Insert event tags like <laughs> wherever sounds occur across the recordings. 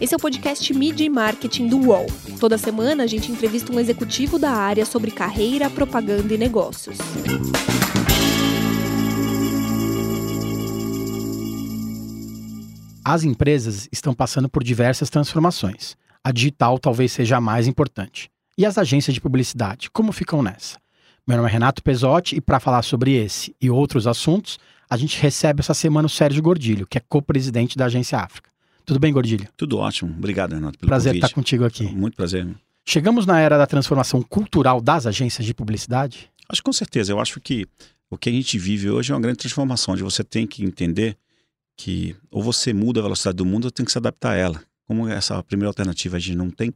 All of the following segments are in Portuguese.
Esse é o podcast Media e Marketing do UOL. Toda semana a gente entrevista um executivo da área sobre carreira, propaganda e negócios. As empresas estão passando por diversas transformações. A digital talvez seja a mais importante. E as agências de publicidade, como ficam nessa? Meu nome é Renato Pesotti e para falar sobre esse e outros assuntos, a gente recebe essa semana o Sérgio Gordilho, que é co-presidente da Agência África. Tudo bem, Gordilho? Tudo ótimo. Obrigado, Renato, pelo Prazer convite. estar contigo aqui. Muito prazer. Chegamos na era da transformação cultural das agências de publicidade? Acho que com certeza. Eu acho que o que a gente vive hoje é uma grande transformação, onde você tem que entender que ou você muda a velocidade do mundo ou tem que se adaptar a ela. Como essa primeira alternativa a gente não tem,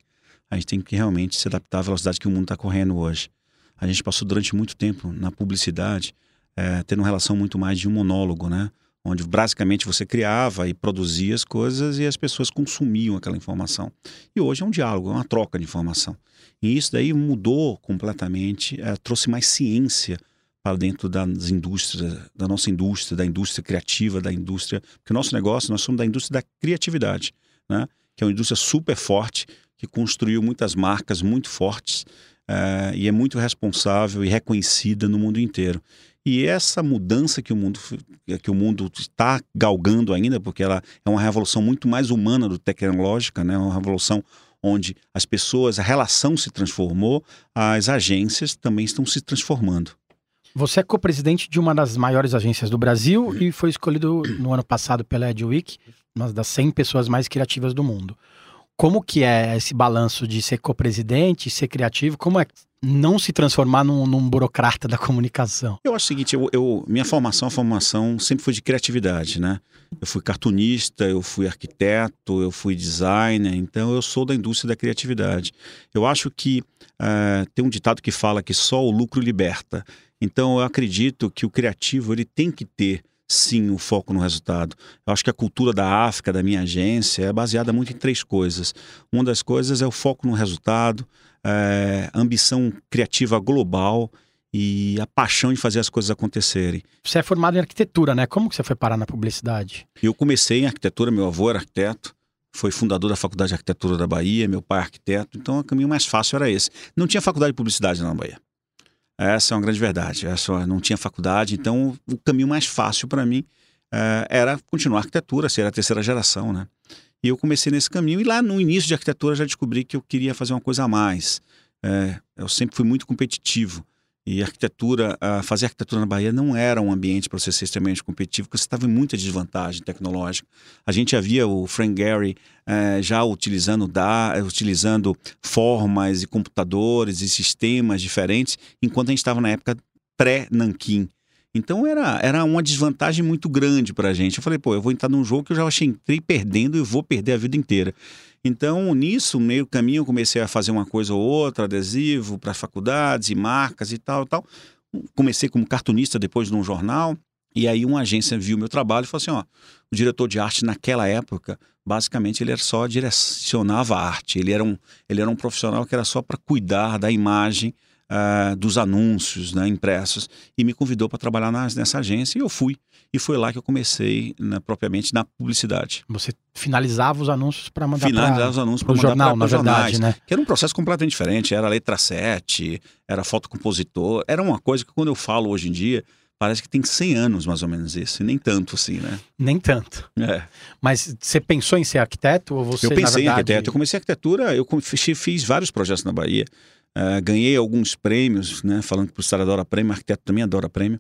a gente tem que realmente se adaptar à velocidade que o mundo está correndo hoje. A gente passou durante muito tempo na publicidade é, tendo uma relação muito mais de um monólogo, né? Onde basicamente você criava e produzia as coisas e as pessoas consumiam aquela informação. E hoje é um diálogo, é uma troca de informação. E isso daí mudou completamente, é, trouxe mais ciência para dentro das indústrias, da nossa indústria, da indústria criativa, da indústria. Porque o nosso negócio, nós somos da indústria da criatividade, né? que é uma indústria super forte, que construiu muitas marcas muito fortes é, e é muito responsável e reconhecida no mundo inteiro. E essa mudança que o mundo que o mundo está galgando ainda, porque ela é uma revolução muito mais humana do que tecnológica, né? Uma revolução onde as pessoas, a relação se transformou, as agências também estão se transformando. Você é co-presidente de uma das maiores agências do Brasil e foi escolhido no ano passado pela EdWeek, uma das 100 pessoas mais criativas do mundo. Como que é esse balanço de ser co-presidente, ser criativo? Como é não se transformar num, num, burocrata da comunicação? Eu acho o seguinte, eu, eu, minha formação, formação sempre foi de criatividade, né? Eu fui cartunista, eu fui arquiteto, eu fui designer, então eu sou da indústria da criatividade. Eu acho que uh, tem um ditado que fala que só o lucro liberta. Então eu acredito que o criativo ele tem que ter sim o foco no resultado. Eu acho que a cultura da África, da minha agência, é baseada muito em três coisas. Uma das coisas é o foco no resultado, é, ambição criativa global e a paixão de fazer as coisas acontecerem. Você é formado em arquitetura, né? Como que você foi parar na publicidade? Eu comecei em arquitetura, meu avô era arquiteto, foi fundador da Faculdade de Arquitetura da Bahia, meu pai é arquiteto, então o caminho mais fácil era esse. Não tinha faculdade de publicidade na Bahia. Essa é uma grande verdade. Essa não tinha faculdade, então o caminho mais fácil para mim uh, era continuar arquitetura, ser a terceira geração, né? E eu comecei nesse caminho e lá no início de arquitetura já descobri que eu queria fazer uma coisa a mais. É, eu sempre fui muito competitivo e arquitetura, fazer arquitetura na Bahia não era um ambiente para você ser extremamente competitivo, porque você estava em muita desvantagem tecnológica. A gente havia o Frank Gehry uh, já utilizando, da, utilizando formas e computadores e sistemas diferentes, enquanto a gente estava na época pré-Nanquim. Então era, era uma desvantagem muito grande para a gente. Eu falei, pô, eu vou entrar num jogo que eu já achei entrei perdendo e vou perder a vida inteira. Então, nisso, meio caminho, eu comecei a fazer uma coisa ou outra, adesivo para faculdades e marcas e tal, tal. Comecei como cartunista depois num jornal. E aí uma agência viu meu trabalho e falou assim, ó, o diretor de arte naquela época, basicamente ele era só direcionava a arte. Ele era um, ele era um profissional que era só para cuidar da imagem uh, dos anúncios né, impressos e me convidou para trabalhar nas, nessa agência e eu fui. E foi lá que eu comecei né, propriamente na publicidade. Você finalizava os anúncios para mandar Finalizava pra, os anúncios para mandar jornal, pra, na jornais, verdade, né? Que era um processo completamente diferente. Era letra 7, era fotocompositor. Era uma coisa que quando eu falo hoje em dia, parece que tem 100 anos mais ou menos isso. E nem tanto assim, né? Nem tanto. É. Mas você pensou em ser arquiteto ou você, Eu pensei verdade... em arquiteto. Eu comecei arquitetura, eu fiz, vários projetos na Bahia. Uh, ganhei alguns prêmios, né? Falando que o professor adora prêmio, arquiteto também adora prêmio.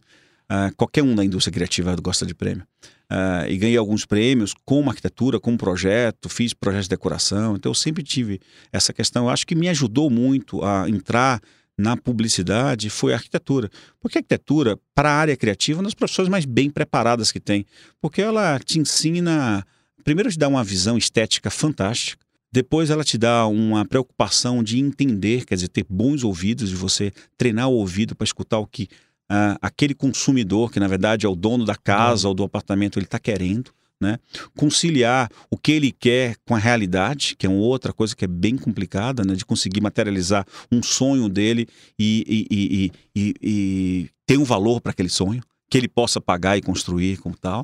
Uh, qualquer um da indústria criativa gosta de prêmio. Uh, e ganhei alguns prêmios como arquitetura, como projeto, fiz projetos de decoração. Então eu sempre tive essa questão. Eu acho que me ajudou muito a entrar na publicidade foi a arquitetura. Porque a arquitetura, para a área criativa, é uma das profissões mais bem preparadas que tem. Porque ela te ensina, primeiro, te dá uma visão estética fantástica. Depois ela te dá uma preocupação de entender, quer dizer, ter bons ouvidos, de você treinar o ouvido para escutar o que uh, aquele consumidor, que na verdade é o dono da casa uhum. ou do apartamento, ele está querendo. Né? Conciliar o que ele quer com a realidade, que é uma outra coisa que é bem complicada, né? de conseguir materializar um sonho dele e, e, e, e ter um valor para aquele sonho. que ele possa pagar e construir como tal.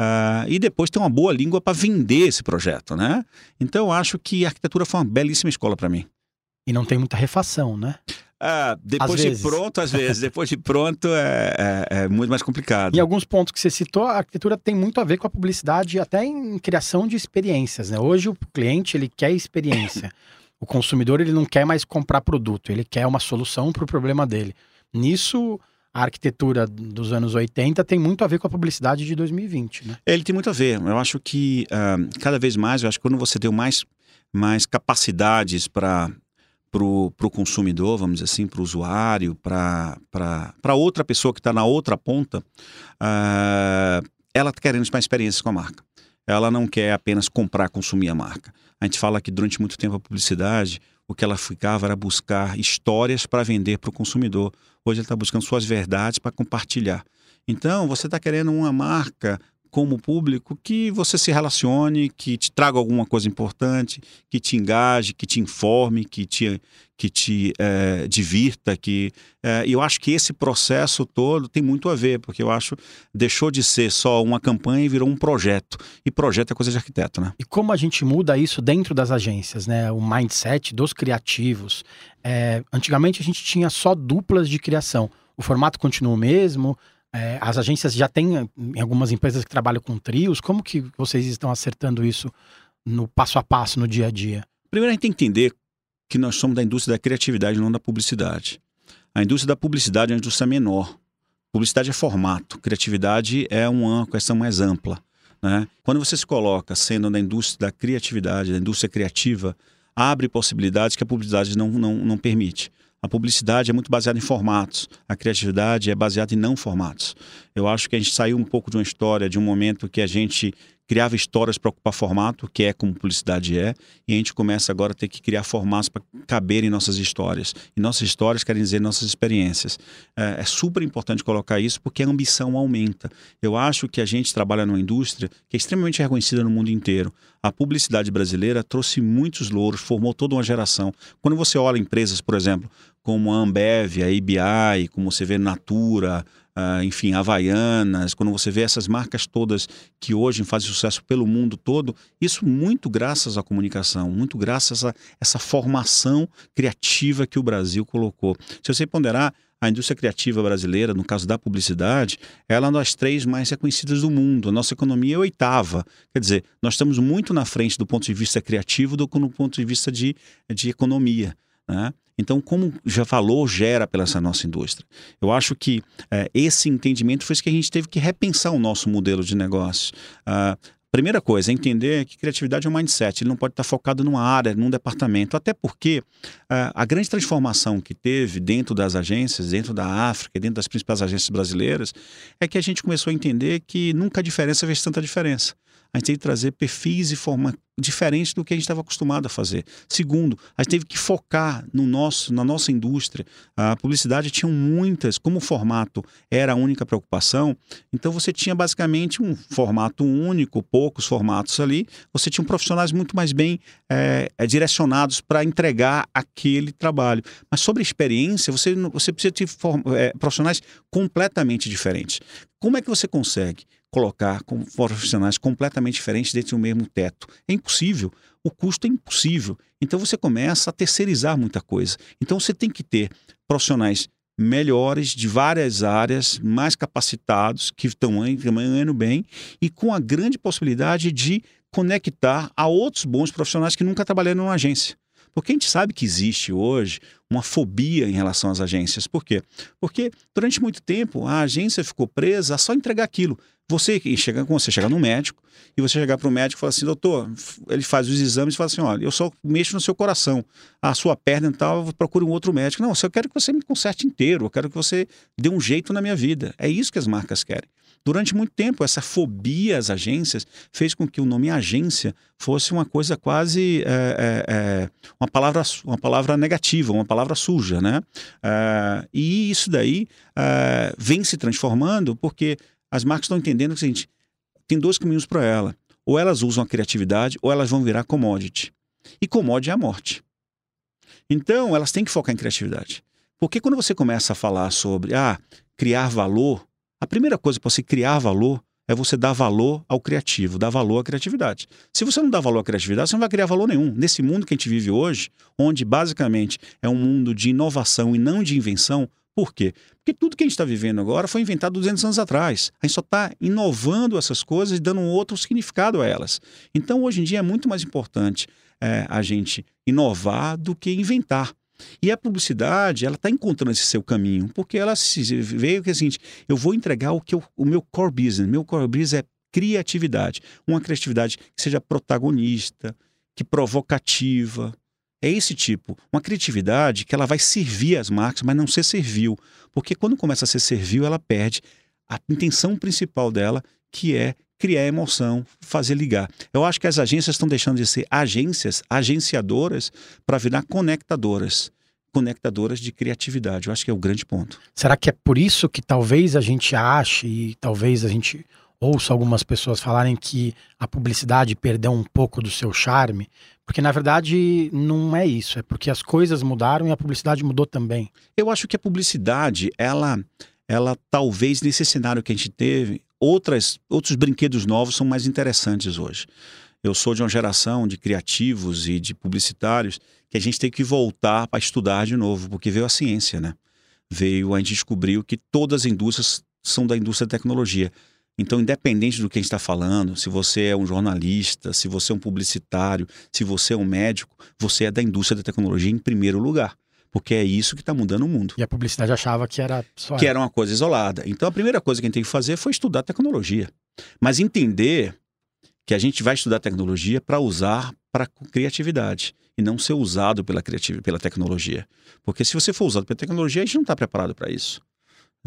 Uh, e depois ter uma boa língua para vender esse projeto, né? Então eu acho que a arquitetura foi uma belíssima escola para mim. E não tem muita refação, né? Ah, depois de pronto, às vezes. <laughs> Depois de pronto é, é, é, muito mais complicado. E alguns pontos que você citou, a arquitetura tem muito a ver com a publicidade, até em criação de experiências. Né? Hoje o cliente ele quer experiência. <laughs> o consumidor ele não quer mais comprar produto, ele quer uma solução para o problema dele. Nisso, a arquitetura dos anos 80 tem muito a ver com a publicidade de 2020, né? Ele tem muito a ver. Eu acho que uh, cada vez mais, eu acho que quando você deu mais, mais capacidades para para o consumidor, vamos dizer assim, para o usuário, para outra pessoa que está na outra ponta, uh, ela está querendo mais experiências com a marca. Ela não quer apenas comprar, consumir a marca. A gente fala que durante muito tempo a publicidade, o que ela ficava era buscar histórias para vender para o consumidor. Hoje ele está buscando suas verdades para compartilhar. Então, você está querendo uma marca como público que você se relacione, que te traga alguma coisa importante, que te engaje, que te informe, que te, que te é, divirta. Que, é, eu acho que esse processo todo tem muito a ver, porque eu acho deixou de ser só uma campanha e virou um projeto. E projeto é coisa de arquiteto, né? E como a gente muda isso dentro das agências, né? O mindset dos criativos. É, antigamente a gente tinha só duplas de criação. O formato continua o mesmo, é, as agências já têm, em algumas empresas que trabalham com trios, como que vocês estão acertando isso no passo a passo, no dia a dia? Primeiro a gente tem que entender que nós somos da indústria da criatividade, não da publicidade. A indústria da publicidade é uma indústria menor. Publicidade é formato, criatividade é uma questão mais ampla. Né? Quando você se coloca sendo da indústria da criatividade, da indústria criativa, abre possibilidades que a publicidade não, não, não permite. A publicidade é muito baseada em formatos, a criatividade é baseada em não formatos. Eu acho que a gente saiu um pouco de uma história, de um momento que a gente criava histórias para ocupar formato, que é como publicidade é, e a gente começa agora a ter que criar formatos para caber em nossas histórias. E nossas histórias querem dizer nossas experiências. É, é, super importante colocar isso porque a ambição aumenta. Eu acho que a gente trabalha numa indústria que é extremamente reconhecida no mundo inteiro. A publicidade brasileira trouxe muitos louros, formou toda uma geração. Quando você olha empresas, por exemplo, como a Ambev, a ABI, como você vê Natura, uh, enfim, Havaianas, quando você vê essas marcas todas que hoje fazem sucesso pelo mundo todo, isso muito graças à comunicação, muito graças a essa formação criativa que o Brasil colocou. Se você ponderar, a indústria criativa brasileira, no caso da publicidade, ela é uma das três mais reconhecidas do mundo. A nossa economia é oitava. Quer dizer, nós estamos muito na frente do ponto de vista criativo do que no ponto de vista de, de economia. Né? Então, como já falou, gera pela essa nossa indústria. Eu acho que é, esse entendimento foi isso que a gente teve que repensar o nosso modelo de negócio. Uh, Primeira coisa, entender que criatividade é um mindset, ele não pode estar focado numa área, num departamento, até porque uh, a grande transformação que teve dentro das agências, dentro da África, dentro das principais agências brasileiras, é que a gente começou a entender que nunca a diferença fez tanta diferença a gente teve que trazer perfis e forma diferentes do que a gente estava acostumado a fazer. Segundo, a gente teve que focar no nosso, na nossa indústria. A publicidade tinha muitas, como o formato era a única preocupação, então você tinha basicamente um formato único, poucos formatos ali, você tinha profissionais muito mais bem é, direcionados para entregar aquele trabalho. Mas sobre experiência, você, você precisa ter é, profissionais completamente diferentes. Como é que você consegue? Colocar com profissionais completamente diferentes dentro do mesmo teto. É impossível. O custo é impossível. Então você começa a terceirizar muita coisa. Então você tem que ter profissionais melhores de várias áreas, mais capacitados, que estão ganhando bem e com a grande possibilidade de conectar a outros bons profissionais que nunca trabalharam numa agência. Porque a gente sabe que existe hoje uma fobia em relação às agências. Por quê? Porque durante muito tempo a agência ficou presa a só entregar aquilo. Você chega, você chega no médico e você chegar para o médico e falar assim, doutor, ele faz os exames e fala assim, olha, eu só mexo no seu coração, a sua perna e tal, procure um outro médico. Não, eu quero que você me conserte inteiro, eu quero que você dê um jeito na minha vida. É isso que as marcas querem. Durante muito tempo, essa fobia às agências fez com que o nome agência fosse uma coisa quase é, é, é, uma, palavra, uma palavra negativa, uma palavra suja, né? É, e isso daí é, vem se transformando porque as marcas estão entendendo que seguinte, tem dois caminhos para ela. Ou elas usam a criatividade ou elas vão virar commodity. E commodity é a morte. Então, elas têm que focar em criatividade. Porque quando você começa a falar sobre ah, criar valor, primeira coisa para você criar valor é você dar valor ao criativo, dar valor à criatividade. Se você não dá valor à criatividade, você não vai criar valor nenhum. Nesse mundo que a gente vive hoje, onde basicamente é um mundo de inovação e não de invenção, por quê? Porque tudo que a gente está vivendo agora foi inventado 200 anos atrás. A gente só está inovando essas coisas e dando um outro significado a elas. Então, hoje em dia, é muito mais importante é, a gente inovar do que inventar. E a publicidade, ela está encontrando esse seu caminho, porque ela se veio que é o seguinte: eu vou entregar o que eu, o meu core business. Meu core business é criatividade. Uma criatividade que seja protagonista, que provocativa. É esse tipo. Uma criatividade que ela vai servir as marcas, mas não ser servil. Porque quando começa a ser servil, ela perde a intenção principal dela, que é criar emoção, fazer ligar. Eu acho que as agências estão deixando de ser agências, agenciadoras, para virar conectadoras. Conectadoras de criatividade. Eu acho que é o grande ponto. Será que é por isso que talvez a gente ache e talvez a gente ouça algumas pessoas falarem que a publicidade perdeu um pouco do seu charme? Porque na verdade não é isso, é porque as coisas mudaram e a publicidade mudou também. Eu acho que a publicidade, ela ela talvez nesse cenário que a gente teve, outras, outros brinquedos novos são mais interessantes hoje. Eu sou de uma geração de criativos e de publicitários que a gente tem que voltar para estudar de novo, porque veio a ciência, né? Veio, a gente descobriu que todas as indústrias são da indústria da tecnologia. Então, independente do que a gente está falando, se você é um jornalista, se você é um publicitário, se você é um médico, você é da indústria da tecnologia em primeiro lugar porque é isso que está mudando o mundo. E a publicidade achava que era só. Que era uma coisa isolada. Então a primeira coisa que a gente tem que fazer foi estudar tecnologia. Mas entender que a gente vai estudar tecnologia para usar para criatividade e não ser usado pela, criatividade, pela tecnologia. Porque se você for usado pela tecnologia, a gente não está preparado para isso.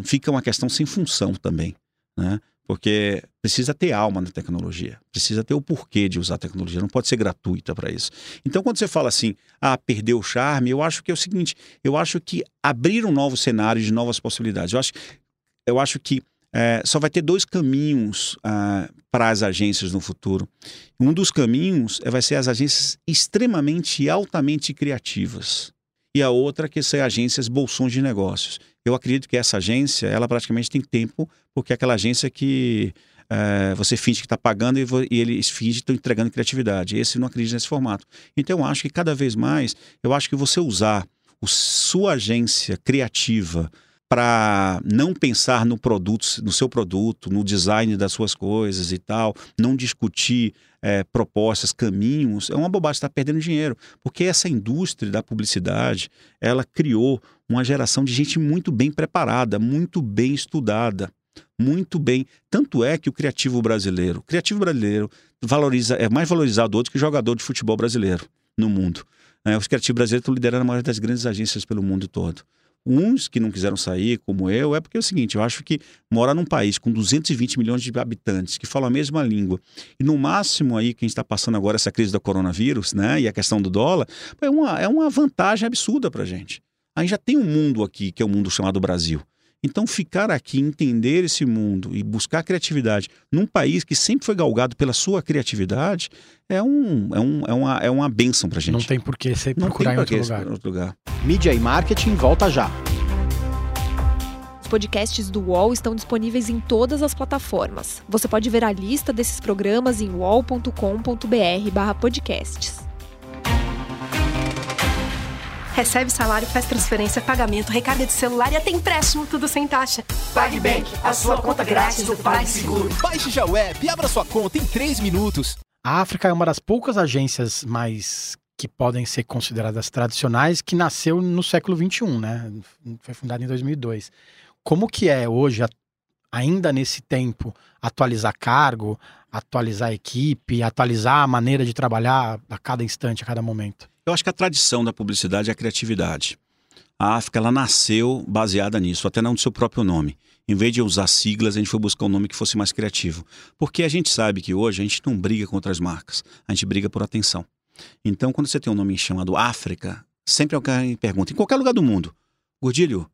Fica uma questão sem função também. Né? Porque precisa ter alma na tecnologia, precisa ter o porquê de usar a tecnologia, não pode ser gratuita para isso. Então, quando você fala assim, ah, perdeu o charme, eu acho que é o seguinte: eu acho que abrir um novo cenário de novas possibilidades. Eu acho, eu acho que é, só vai ter dois caminhos ah, para as agências no futuro. Um dos caminhos é, vai ser as agências extremamente e altamente criativas. E a outra que são agências bolsões de negócios. Eu acredito que essa agência, ela praticamente tem tempo, porque é aquela agência que é, você finge que está pagando e, e, eles fingem que estão entregando criatividade. Esse não acredita nesse formato. Então, eu acho que cada vez mais, eu acho que você usar o, sua agência criativa para não pensar no produto, no seu produto, no design das suas coisas e tal, não discutir é, propostas, caminhos, é uma bobagem, está perdendo dinheiro. Porque essa indústria da publicidade, ela criou uma geração de gente muito bem preparada, muito bem estudada, muito bem. Tanto é que o criativo brasileiro, o criativo brasileiro valoriza, é mais valorizado outro que jogador de futebol brasileiro no mundo. É, os criativos brasileiros estão liderando a maioria das grandes agências pelo mundo todo. Uns que não quiseram sair, como eu, é porque é o seguinte: eu acho que morar num país com 220 milhões de habitantes, que falam a mesma língua, e no máximo aí que a gente está passando agora essa crise do coronavírus, né, e a questão do dólar, é uma, é uma vantagem absurda para gente. A gente já tem um mundo aqui, que é o um mundo chamado Brasil. Então, ficar aqui, entender esse mundo e buscar criatividade num país que sempre foi galgado pela sua criatividade é, um, é, um, é, uma, é uma benção pra gente. Não tem por que você procurar em outro lugar. outro lugar. Mídia e marketing volta já. Os podcasts do UOL estão disponíveis em todas as plataformas. Você pode ver a lista desses programas em uol.com.br/podcasts. Recebe salário, faz transferência, pagamento, recarga de celular e até empréstimo, tudo sem taxa. PagBank, a sua conta grátis do PagSeguro. Baixe já o app e abra sua conta em 3 minutos. A África é uma das poucas agências mais que podem ser consideradas tradicionais que nasceu no século XXI, né? Foi fundada em 2002. Como que é hoje, ainda nesse tempo, atualizar cargo, atualizar a equipe, atualizar a maneira de trabalhar a cada instante, a cada momento? Eu acho que a tradição da publicidade é a criatividade. A África ela nasceu baseada nisso, até não do seu próprio nome. Em vez de usar siglas, a gente foi buscar um nome que fosse mais criativo. Porque a gente sabe que hoje a gente não briga contra as marcas, a gente briga por atenção. Então, quando você tem um nome chamado África, sempre alguém pergunta, em qualquer lugar do mundo, Gordilho,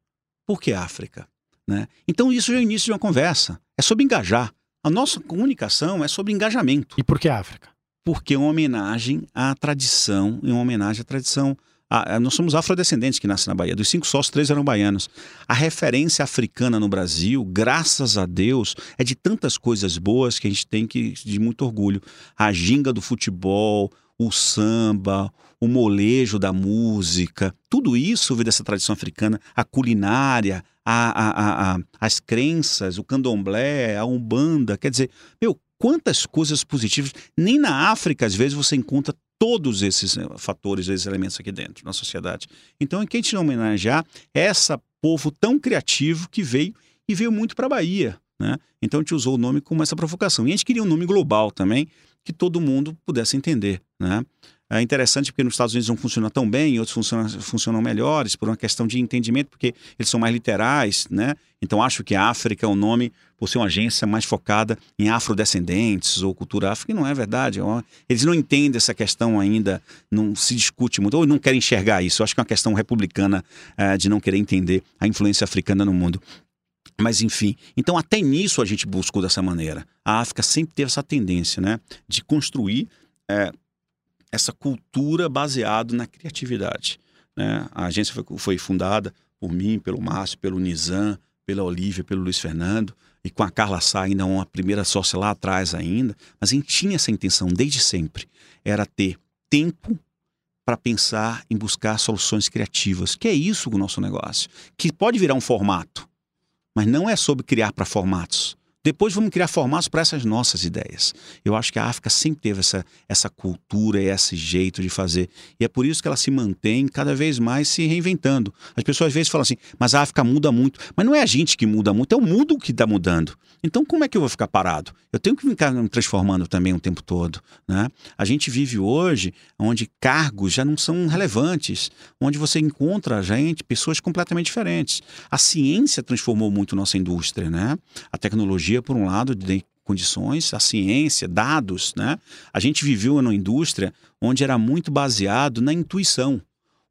por que África? Né? Então, isso é o início de uma conversa. É sobre engajar. A nossa comunicação é sobre engajamento. E por que África? Porque é uma homenagem à tradição, é uma homenagem à tradição a, nós somos afrodescendentes que nascem na Bahia. Dos cinco sócios, três eram baianos. A referência africana no Brasil, graças a Deus, é de tantas coisas boas que a gente tem que de muito orgulho. A ginga do futebol, o samba, o molejo da música, tudo isso veio dessa tradição africana, a culinária, a, a, a, as crenças, o candomblé, a umbanda, quer dizer, meu, quantas coisas positivas. Nem na África, às vezes, você encontra todos esses eh, fatores, esses elementos aqui dentro, na sociedade. Então, em que a gente homenagear essa povo tão criativo que veio e veio muito para a Bahia. Né? Então, a gente usou o nome como essa provocação. E a gente queria um nome global também, que todo mundo pudesse entender. Né? É interessante porque nos Estados Unidos não funciona tão bem, outros funcionam, funcionam melhores por uma questão de entendimento, porque eles são mais literais, né? Então acho que a África é um nome por ser uma agência mais focada em afrodescendentes ou cultura áfrica, e não é verdade. É eles não entendem essa questão ainda, não se discute muito, ou não querem enxergar isso. Eu acho que é uma questão republicana é, de não querer entender a influência africana no mundo. Mas enfim, então até nisso a gente buscou dessa maneira. A África sempre teve essa tendência, né, de construir é, essa cultura baseada na criatividade. Né? A agência foi, foi, fundada por mim, pelo Márcio, pelo Nizam, pela Olivia, pelo Luiz Fernando, e com a Carla Sá, ainda uma primeira sócia lá atrás ainda, mas a gente tinha essa intenção desde sempre, era ter tempo para pensar em buscar soluções criativas, que é isso o nosso negócio, que pode virar um formato, mas não é sobre criar para formatos, depois vamos criar formatos para essas nossas ideias. Eu acho que a África sempre teve essa, essa cultura e esse jeito de fazer. E é por isso que ela se mantém cada vez mais se reinventando. As pessoas às vezes falam assim, mas a África muda muito. Mas não é a gente que muda muito, é o mundo que está mudando. Então como é que eu vou ficar parado? Eu tenho que ficar me transformando também o tempo todo. Né? A gente vive hoje onde cargos já não são relevantes, onde você encontra gente, pessoas completamente diferentes. A ciência transformou muito nossa indústria, né? A tecnologia tecnologia, por um lado, de condições, a ciência, dados, né? A gente viveu numa indústria onde era muito baseado na intuição.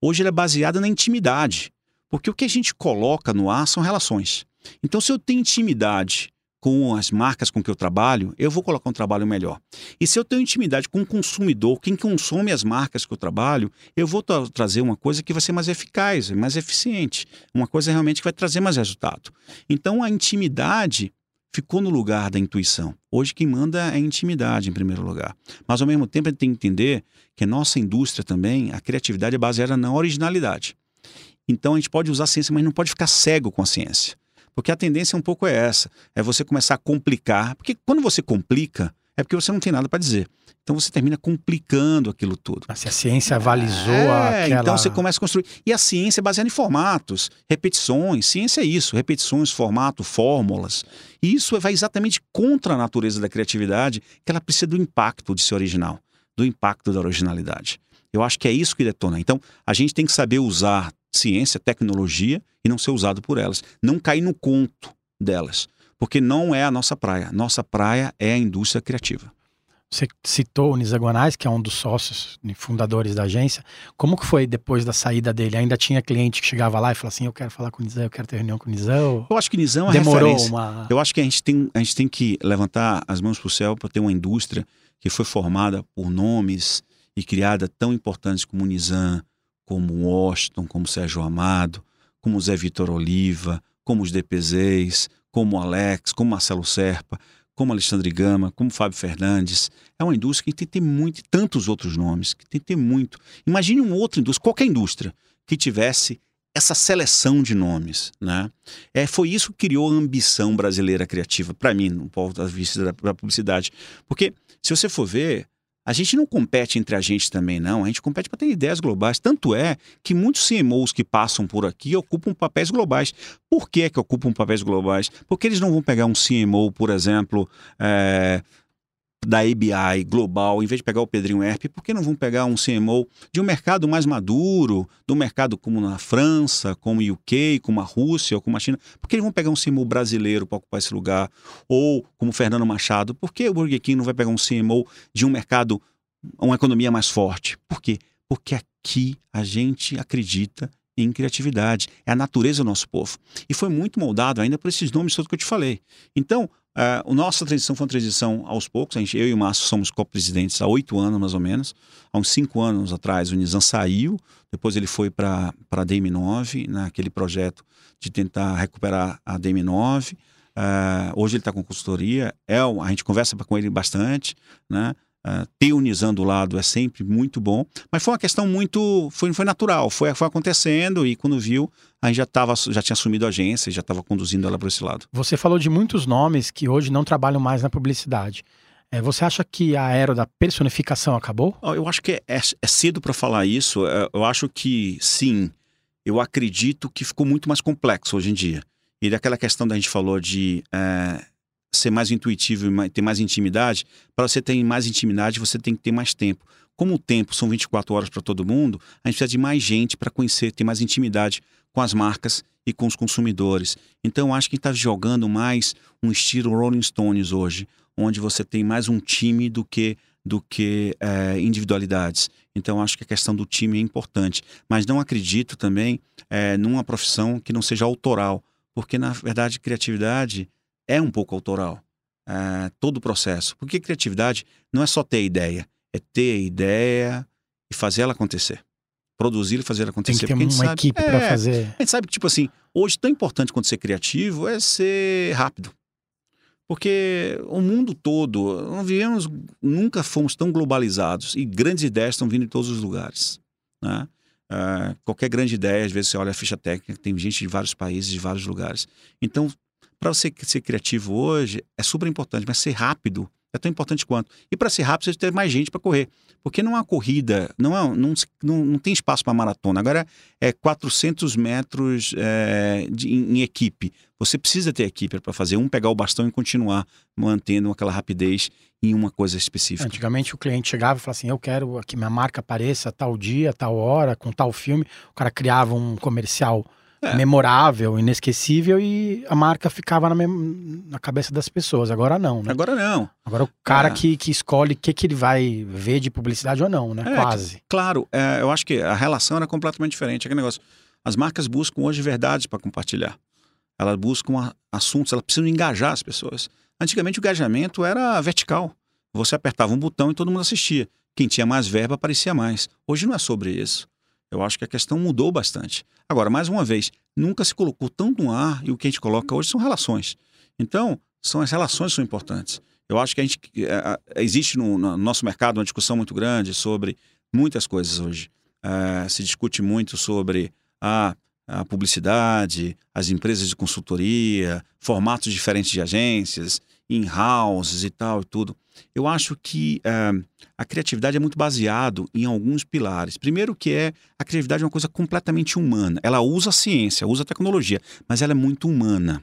Hoje ele é baseado na intimidade. Porque o que a gente coloca no ar são relações. Então, se eu tenho intimidade com as marcas com que eu trabalho, eu vou colocar um trabalho melhor. E se eu tenho intimidade com o consumidor, quem consome as marcas que eu trabalho, eu vou tra trazer uma coisa que vai ser mais eficaz, mais eficiente, uma coisa realmente que vai trazer mais resultado. Então, a intimidade ficou no lugar da intuição. Hoje quem manda é a intimidade em primeiro lugar. Mas ao mesmo tempo a gente tem que entender que a nossa indústria também, a criatividade é baseada na originalidade. Então a gente pode usar a ciência, mas não pode ficar cego com a ciência. Porque a tendência um pouco é essa, é você começar a complicar, porque quando você complica, é porque você não tem nada para dizer. Então você termina complicando aquilo tudo. Mas se a ciência avalizou é, aquela... Então você começa a construir. E a ciência é baseada em formatos, repetições. Ciência é isso, repetições, formato, fórmulas. E isso vai exatamente contra a natureza da criatividade, que ela precisa do impacto de ser original, do impacto da originalidade. Eu acho que é isso que detona. Então a gente tem que saber usar ciência, tecnologia e não ser usado por elas. Não cair no conto delas porque não é a nossa praia. Nossa praia é a indústria criativa. Você citou o Nisa Guanais, que é um dos sócios e fundadores da agência. Como que foi depois da saída dele? Ainda tinha cliente que chegava lá e falava assim, eu quero falar com o Nizam, eu quero ter reunião com o Nizam? Eu acho que Nizam é Demorou referência. uma... Eu acho que a gente, tem, a gente tem que levantar as mãos para o céu para ter uma indústria que foi formada por nomes e criada tão importantes como o Nizam, como o Washington, como o Sérgio Amado, como o Zé Vitor Oliva, como os DPZs, como Alex, como Marcelo Serpa, como Alexandre Gama, como Fábio Fernandes. É uma indústria que tem muito, tantos outros nomes, que tem muito. Imagine uma outra indústria, qualquer indústria, que tivesse essa seleção de nomes, né? É, foi isso que criou a ambição brasileira criativa, para mim, no ponto de vista da publicidade. Porque, se você for ver, a gente não compete entre a gente também, não. A gente compete para ter ideias globais. Tanto é que muitos CMOs que passam por aqui ocupam papéis globais. Por que, que ocupam papéis globais? Porque eles não vão pegar um CMO, por exemplo, é, da ABI global, em vez de pegar o Pedrinho Herp, por que não vão pegar um CMO de um mercado mais maduro, do mercado como na França, como o UK, como a Rússia, ou como a China? Por que eles vão pegar um CMO brasileiro para ocupar esse lugar? Ou como Fernando Machado, por que o Burger King não vai pegar um CMO de um mercado, uma economia mais forte? Por quê? Porque aqui a gente acredita em criatividade. É a natureza do nosso povo. E foi muito moldado ainda por esses nomes todos que eu te falei. Então, a nossa transição foi uma transição aos poucos. A gente, eu e o Márcio somos co-presidentes há oito anos, mais ou menos. Há uns cinco anos atrás, o Nizam saiu, depois ele foi para a DM9, naquele projeto de tentar recuperar a DM9. Uh, hoje ele está com consultoria, é, a gente conversa com ele bastante, né? Uh, ter o Nizam do lado é sempre muito bom, mas foi uma questão muito, foi, foi natural, foi, foi acontecendo e quando viu, a gente já, tava, já tinha assumido a agência, já estava conduzindo ela para esse lado. Você falou de muitos nomes que hoje não trabalham mais na publicidade. É, você acha que a era da personificação acabou? Eu acho que é, é, é cedo para falar isso. É, eu acho que sim. Eu acredito que ficou muito mais complexo hoje em dia. E daquela questão da gente falou de é, ser mais intuitivo e ter mais intimidade, para você ter mais intimidade, você tem que ter mais tempo. Como o tempo são 24 horas para todo mundo, a gente precisa de mais gente para conhecer, ter mais intimidade com as marcas e com os consumidores. Então, acho que está jogando mais um estilo Rolling Stones hoje, onde você tem mais um time do que do que é, individualidades. Então, acho que a questão do time é importante. Mas não acredito também é, numa profissão que não seja autoral, porque, na verdade, criatividade é um pouco autoral. É, todo o processo. Porque criatividade não é só ter ideia, é ter ideia e fazer ela acontecer. Produzir e fazer ela acontecer. Tem que ter uma sabe, equipe é, para fazer. A gente sabe que, tipo assim, hoje tão importante quanto ser criativo é ser rápido. Porque o mundo todo, não vivemos, nunca fomos tão globalizados e grandes ideias estão vindo de todos os lugares. Né? Uh, qualquer grande ideia, às vezes você olha a ficha técnica, tem gente de vários países, de vários lugares. Então, para você ser criativo hoje, é super importante, mas ser rápido é tão importante quanto. E para ser rápido, você ter mais gente para correr. Porque não há corrida, não, é, não, não, não tem espaço para maratona. Agora é 400 metros é, de, em, em, equipe. Você precisa ter equipe para fazer um pegar o bastão e continuar mantendo aquela rapidez em uma coisa específica. Antigamente o cliente chegava e falava assim: Eu quero que minha marca apareça tal dia, tal hora, com tal filme. O cara criava um comercial é. memorável, inesquecível e a marca ficava na, na, cabeça das pessoas. Agora não, né? Agora não. Agora o cara é. que, que escolhe o que, que ele vai ver de publicidade ou não, né? É, Quase. Claro, é, eu acho que a relação era completamente diferente. Aquele negócio. As marcas buscam hoje verdades para compartilhar. Elas buscam assuntos, elas precisam engajar as pessoas. Antigamente o engajamento era vertical. Você apertava um botão e todo mundo assistia. Quem tinha mais verba aparecia mais. Hoje não é sobre isso. Eu acho que a questão mudou bastante. Agora, mais uma vez, nunca se colocou tanto no ar e o que a gente coloca hoje são relações. Então, são as relações que são importantes. Eu acho que a gente é, existe no, no, nosso mercado uma discussão muito grande sobre muitas coisas hoje. É, se discute muito sobre a, a, publicidade, as empresas de consultoria, formatos diferentes de agências, in-houses e tal e tudo. Eu acho que uh, a criatividade é muito baseado em alguns pilares. Primeiro que é a criatividade é uma coisa completamente humana. Ela usa a ciência, usa a tecnologia, mas ela é muito humana,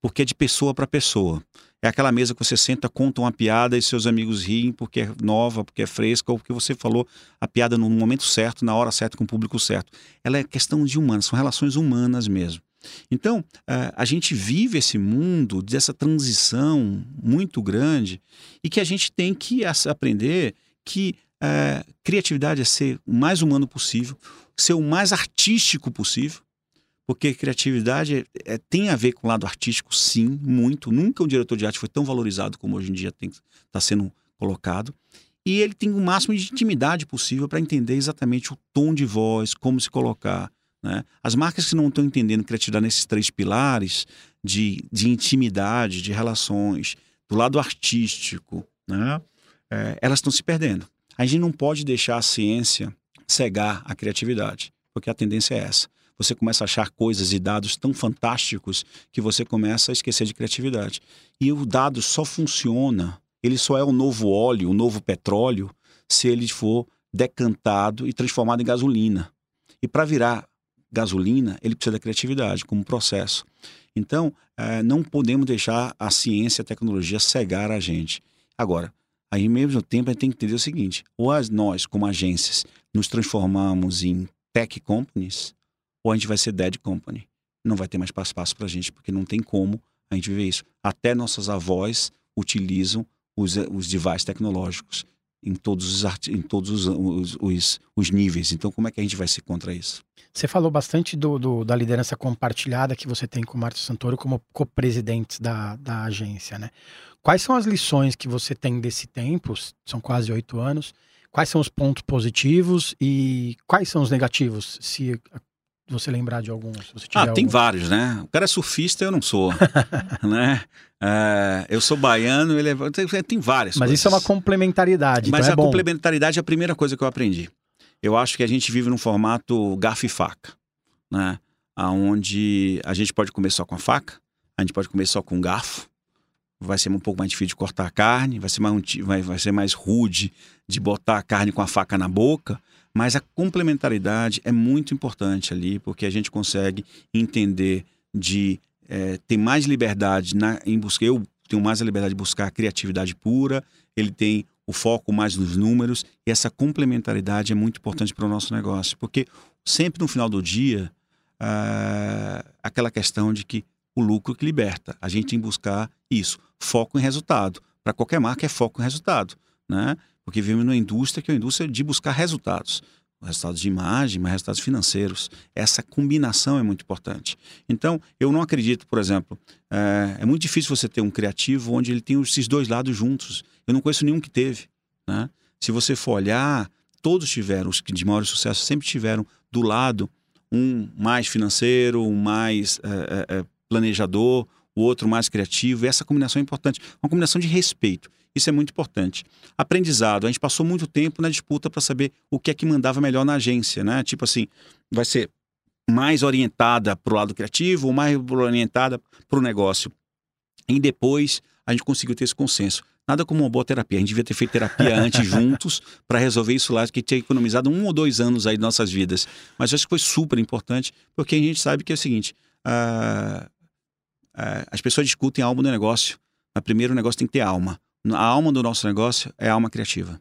porque é de pessoa para pessoa. É aquela mesa que você senta, conta uma piada e seus amigos riem porque é nova, porque é fresca, ou porque você falou a piada no momento certo, na hora certa, com o público certo. Ela é questão de humanas, são relações humanas mesmo. Então, a gente vive esse mundo dessa transição muito grande e que a gente tem que aprender que criatividade é ser o mais humano possível, ser o mais artístico possível, porque criatividade é, é, tem a ver com o lado artístico, sim, muito. Nunca um diretor de arte foi tão valorizado como hoje em dia está sendo colocado. E ele tem o máximo de intimidade possível para entender exatamente o tom de voz, como se colocar né? As marcas que não estão entendendo criatividade nesses três pilares de, de intimidade, de relações, do lado artístico, né? É, elas estão se perdendo. A gente não pode deixar a ciência cegar a criatividade, porque a tendência é essa. Você começa a achar coisas e dados tão fantásticos que você começa a esquecer de criatividade. E o dado só funciona, ele só é o novo óleo, o novo petróleo, se ele for decantado e transformado em gasolina. E para virar gasolina, ele precisa da criatividade como processo. Então, é, não podemos deixar a ciência a tecnologia cegar a gente. Agora, aí mesmo tempo a gente tem que entender o seguinte: ou as, nós, como agências, nos transformamos em tech companies, ou a gente vai ser dead company. Não vai ter mais espaço para a gente, porque não tem como a gente viver isso. Até nossas avós utilizam os, os devices tecnológicos em todos, os, em todos os, os, os, os níveis. Então, como é que a gente vai ser contra isso? Você falou bastante do, do, da liderança compartilhada que você tem com o Márcio Santoro como co-presidente da, da agência, né? Quais são as lições que você tem desse tempo? São quase oito anos. Quais são os pontos positivos e quais são os negativos? Se você lembrar de alguns. ah, tem algum. vários, né? O cara é surfista, eu não sou. <laughs> né? É, eu sou baiano, ele é, tem, tem várias Mas coisas. isso é uma complementaridade. Mas então é a bom. complementaridade é a primeira coisa que eu aprendi. Eu acho que a gente vive num formato garfo e faca, né? Onde a gente pode comer só com a faca, a gente pode comer só com garfo, vai ser um pouco mais difícil de cortar a carne, vai ser mais, vai, vai ser mais rude de botar a carne com a faca na boca, mas a complementaridade é muito importante ali, porque a gente consegue entender de é, ter mais liberdade na, em buscar. Eu tenho mais a liberdade de buscar a criatividade pura, ele tem o foco mais nos números, e essa complementaridade é muito importante para o nosso negócio, porque sempre no final do dia, uh, aquela questão de que o lucro que liberta. A gente tem que buscar isso, foco em resultado. Para qualquer marca é foco em resultado, né? Porque vivemos numa indústria que é uma indústria de buscar resultados. Resultados de imagem, mas resultados financeiros. Essa combinação é muito importante. Então, eu não acredito, por exemplo, é, é muito difícil você ter um criativo onde ele tem esses dois lados juntos. Eu não conheço nenhum que teve. Né? Se você for olhar, todos tiveram, os que de maior sucesso sempre tiveram do lado um mais financeiro, um mais é, é, planejador, o outro mais criativo. E essa combinação é importante. Uma combinação de respeito. Isso é muito importante. Aprendizado. A gente passou muito tempo na disputa para saber o que é que mandava melhor na agência, né? Tipo assim, vai ser mais orientada para o lado criativo ou mais orientada para o negócio. E depois a gente conseguiu ter esse consenso. Nada como uma boa terapia. A gente devia ter feito terapia <laughs> antes juntos para resolver isso lá, que tinha economizado um ou dois anos aí de nossas vidas. Mas acho que foi super importante, porque a gente sabe que é o seguinte: uh, uh, as pessoas discutem a alma do negócio, mas primeiro o negócio tem que ter alma. A alma do nosso negócio é a alma criativa.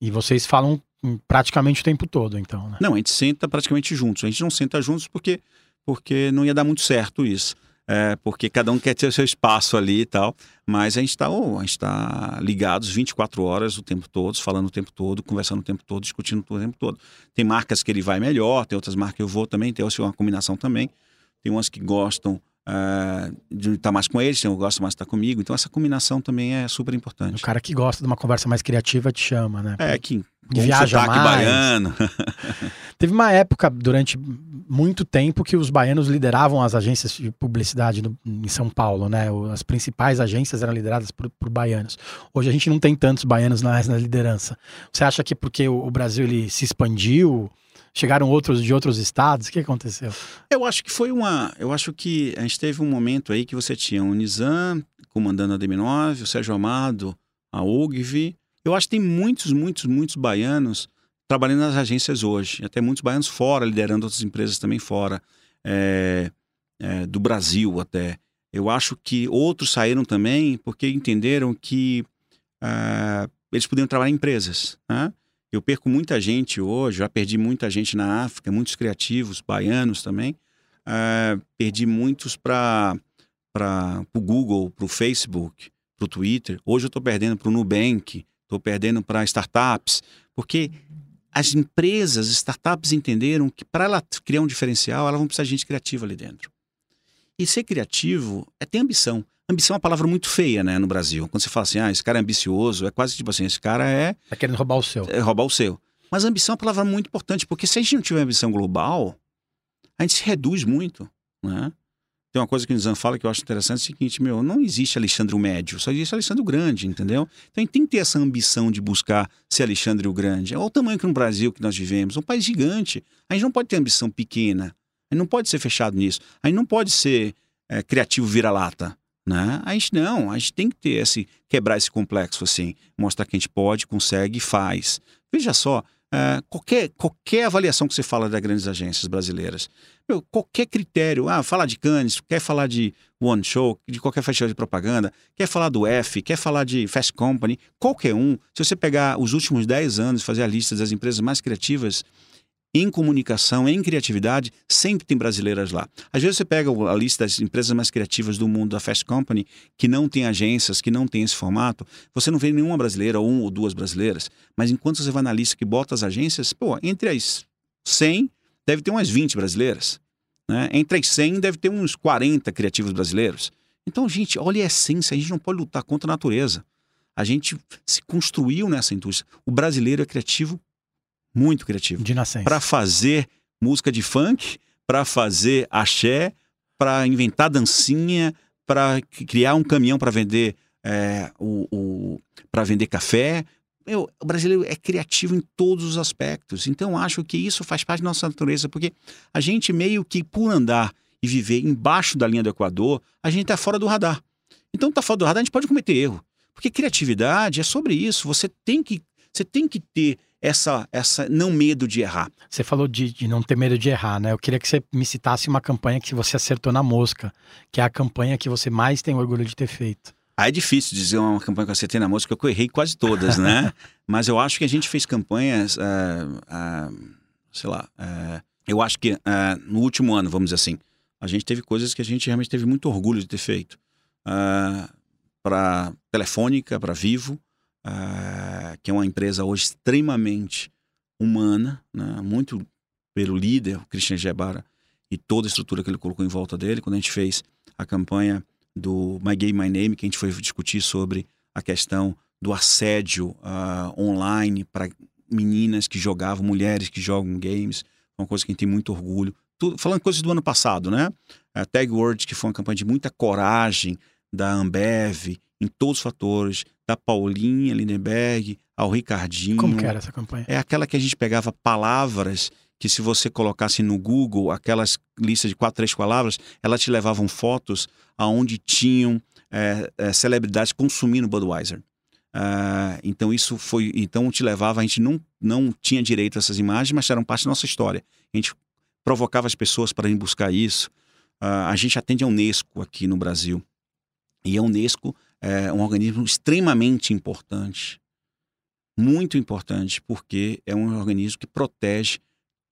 E vocês falam praticamente o tempo todo, então, né? Não, a gente senta praticamente juntos. A gente não senta juntos porque, porque não ia dar muito certo isso. É, porque cada um quer ter o seu espaço ali e tal. Mas a gente está oh, a gente tá ligados 24 horas o tempo todo, falando o tempo todo, conversando o tempo todo, discutindo o tempo todo. Tem marcas que ele vai melhor, tem outras marcas que eu vou também, tem uma combinação também. Tem umas que gostam uh, de estar mais com eles, eu gosto mais de estar comigo. Então essa combinação também é super importante. O cara que gosta de uma conversa mais criativa te chama, né? É, que viaja mais. baiano. <laughs> <laughs> Teve uma época durante muito tempo que os baianos lideravam as agências de publicidade no, em São Paulo, né? As principais agências eram lideradas por, por baianos. Hoje a gente não tem tantos baianos na, na liderança. Você acha que porque o, o Brasil ele se expandiu, chegaram outros de outros estados? O que aconteceu? Eu acho que foi uma. Eu acho que a gente teve um momento aí que você tinha o Nizam comandando a DM9, o Sérgio Amado, a UGV. Eu acho que tem muitos, muitos, muitos baianos trabalhando nas agências hoje. Até muitos baianos fora, liderando outras empresas também fora. É, é, do Brasil até. Eu acho que outros saíram também porque entenderam que uh, eles podiam trabalhar em empresas. Né? Eu perco muita gente hoje, já perdi muita gente na África, muitos criativos, baianos também. Uh, perdi muitos para o Google, para o Facebook, para o Twitter. Hoje eu estou perdendo para o Nubank, estou perdendo para startups, porque as empresas, startups entenderam que para ela criar um diferencial, elas vão precisar de gente criativa ali dentro. E ser criativo é ter ambição. Ambição é uma palavra muito feia, né, no Brasil. Quando você fala assim, ah, esse cara é ambicioso, é quase tipo assim, esse cara é. Tá querendo roubar o seu. É roubar o seu. Mas ambição é uma palavra muito importante, porque se a gente não tiver ambição global, a gente se reduz muito, né? Tem uma coisa que o Nizam fala que eu acho interessante, é o seguinte, meu, não existe Alexandre o Médio, só existe Alexandre o Grande, entendeu? Então a gente tem que ter essa ambição de buscar ser Alexandre o Grande. Olha o tamanho que no Brasil que nós vivemos, um país gigante. A gente não pode ter ambição pequena, a gente não pode ser fechado nisso, a gente não pode ser é, criativo vira-lata. Né? A gente não, a gente tem que ter esse, quebrar esse complexo assim, mostrar que a gente pode, consegue e faz. Veja só, é, qualquer, qualquer avaliação que você fala das grandes agências brasileiras, meu, qualquer critério, ah, falar de Cannes, quer falar de One Show, de qualquer festival de propaganda, quer falar do F, quer falar de Fast Company, qualquer um, se você pegar os últimos 10 anos e fazer a lista das empresas mais criativas, em comunicação, em criatividade, sempre tem brasileiras lá. Às vezes você pega a lista das empresas mais criativas do mundo da Fast Company, que não tem agências, que não tem esse formato, você não vê nenhuma brasileira, ou um ou duas brasileiras, mas enquanto você vai na lista que bota as agências, pô, entre as 100, deve ter umas 20 brasileiras. Né? Entre as 100, deve ter uns 40 criativos brasileiros. Então, gente, olha a essência, a gente não pode lutar contra a natureza. A gente se construiu nessa indústria. O brasileiro é criativo muito criativo. De nascença. Para fazer música de funk, para fazer axé, para inventar dancinha, para criar um caminhão para vender é, o, o para vender café. Meu, o brasileiro é criativo em todos os aspectos. Então acho que isso faz parte da nossa natureza, porque a gente meio que por andar e viver embaixo da linha do Equador, a gente está fora do radar. Então está fora do radar, a gente pode cometer erro. Porque criatividade é sobre isso. Você tem que, você tem que ter essa, essa não medo de errar. Você falou de, de, não ter medo de errar, né? Eu queria que você me citasse uma campanha que você acertou na mosca, que é a campanha que você mais tem orgulho de ter feito. Ah, é difícil dizer uma campanha que eu acertei na mosca, porque eu errei quase todas, né? <laughs> Mas eu acho que a gente fez campanhas, uh, uh, sei lá, uh, eu acho que no último ano, vamos dizer assim, a gente teve coisas que a gente realmente teve muito orgulho de ter feito. para Telefônica, para Vivo, uh, que é uma empresa hoje extremamente humana, né? muito pelo líder, o Christian Gebara, e toda a estrutura que ele colocou em volta dele. Quando a gente fez a campanha do My Game, My Name, que a gente foi discutir sobre a questão do assédio uh, online para meninas que jogavam, mulheres que jogam games, uma coisa que a gente tem muito orgulho. Tudo, falando coisas do ano passado, né? A Tag Words, que foi uma campanha de muita coragem da Ambev em todos os fatores, da Paulinha Lindenberg ao Ricardinho. Como que era essa campanha? É aquela que a gente pegava palavras que se você colocasse no Google aquelas listas de quatro, três palavras, elas te levavam fotos aonde tinham é, é, celebridades consumindo Budweiser. Uh, então isso foi, então te levava, a gente não, não tinha direito a essas imagens, mas eram parte da nossa história. A gente provocava as pessoas para ir buscar isso. Uh, a gente atende a Unesco aqui no Brasil. E a Unesco é um organismo extremamente importante, muito importante, porque é um organismo que protege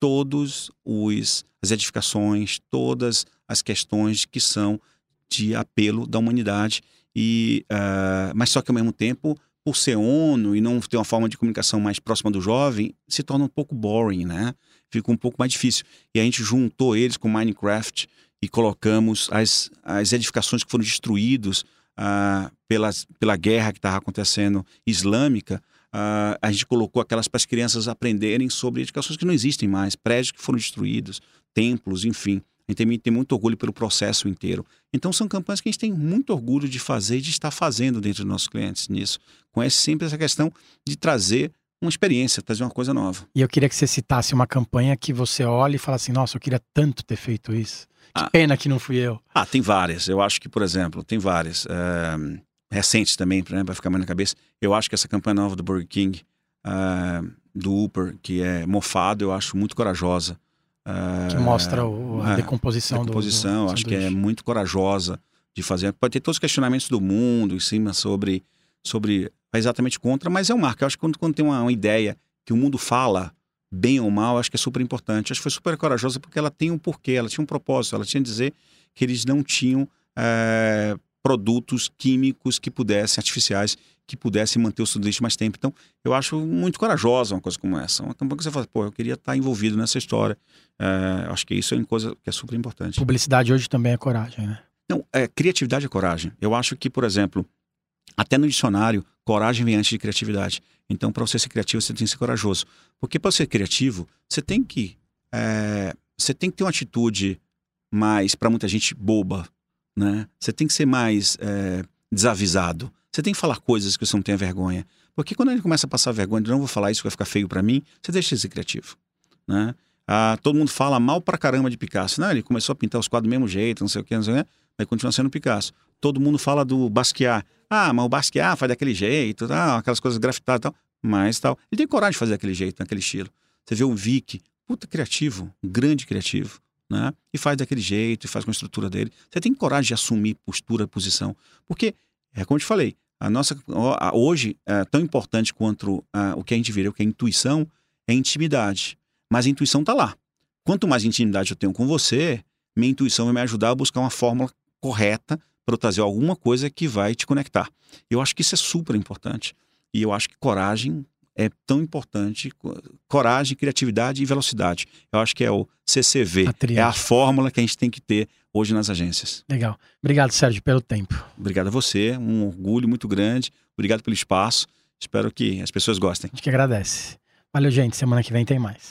todos os as edificações, todas as questões que são de apelo da humanidade e uh, mas só que ao mesmo tempo por ser ONU e não ter uma forma de comunicação mais próxima do jovem se torna um pouco boring, né? Fica um pouco mais difícil. E a gente juntou eles com Minecraft e colocamos as, as edificações que foram destruídas ah, pela, guerra que estava acontecendo islâmica, ah, a gente colocou aquelas para as crianças aprenderem sobre edificações que não existem mais, prédios que foram destruídos, templos, enfim. A gente tem, tem muito orgulho pelo processo inteiro. Então são campanhas que a gente tem muito orgulho de fazer e de estar fazendo dentro dos nossos clientes nisso. Conhece sempre essa questão de trazer uma experiência, trazer uma coisa nova. E eu queria que você citasse uma campanha que você olhe e fala assim, nossa, eu queria tanto ter feito isso. Que ah. pena que não fui eu. Ah, tem várias. Eu acho que, por exemplo, tem várias. Uh, recentes também, né, para ficar mais na cabeça. Eu acho que essa campanha nova do Burger King, uh, do Uber, que é mofado, eu acho muito corajosa. Uh, que mostra o, a decomposição, decomposição do, do acho que é muito corajosa de fazer. Pode ter todos os questionamentos do mundo em cima sobre, sobre exatamente contra, mas é um marco. Eu acho que quando, quando tem uma, uma ideia que o mundo fala, bem ou mal, acho que é super importante. Acho que foi super corajosa porque ela tem um porquê, ela tinha um propósito, ela tinha a dizer que eles não tinham é, produtos químicos que pudessem, artificiais, que pudessem manter o sanduíche mais tempo. Então, eu acho muito corajosa uma coisa como essa. Uma campanha que você fala, pô, eu queria estar envolvido nessa história. É, acho que isso é uma coisa que é super importante. Publicidade hoje também é coragem, né? Não, é, criatividade é coragem. Eu acho que, por exemplo, até no dicionário, coragem vem antes de criatividade. Então, para você ser criativo, você tem que ser corajoso. Porque para ser criativo, você tem que é, você tem que ter uma atitude mais, para muita gente, boba, né? Você tem que ser mais é, desavisado. Você tem que falar coisas que você não tenha vergonha. Porque quando a gente começa a passar vergonha, de não vou falar isso, vai ficar feio para mim, você deixa de ser criativo, né? Ah, todo mundo fala mal pra caramba de Picasso. Não, ele começou a pintar os quadros do mesmo jeito, não sei o que, não sei o que, mas continua sendo Picasso. Todo mundo fala do Basquiat. Ah, mas o Basquiat faz daquele jeito, ah, aquelas coisas grafitadas e tal. Mas tal. Ele tem coragem de fazer daquele jeito, naquele estilo. Você vê o Vic, puta criativo, um grande criativo, né? E faz daquele jeito, e faz com a estrutura dele. Você tem coragem de assumir postura, posição. Porque, é como eu te falei, a nossa, hoje, é tão importante quanto uh, o que a gente vira, o que é intuição, é intimidade. mas a intuição está lá. Quanto mais intimidade eu tenho com você, minha intuição vai me ajudar a buscar uma fórmula correta para trazer alguma coisa que vai te conectar. Eu acho que isso é super importante. E eu acho que coragem é tão importante. Coragem, criatividade e velocidade. Eu acho que é o CCV. A é a fórmula que a gente tem que ter hoje nas agências. Legal. Obrigado, Sérgio, pelo tempo. Obrigado a você. Um orgulho muito grande. Obrigado pelo espaço. Espero que as pessoas gostem. A gente que agradece. Valeu, gente. Semana que vem tem mais.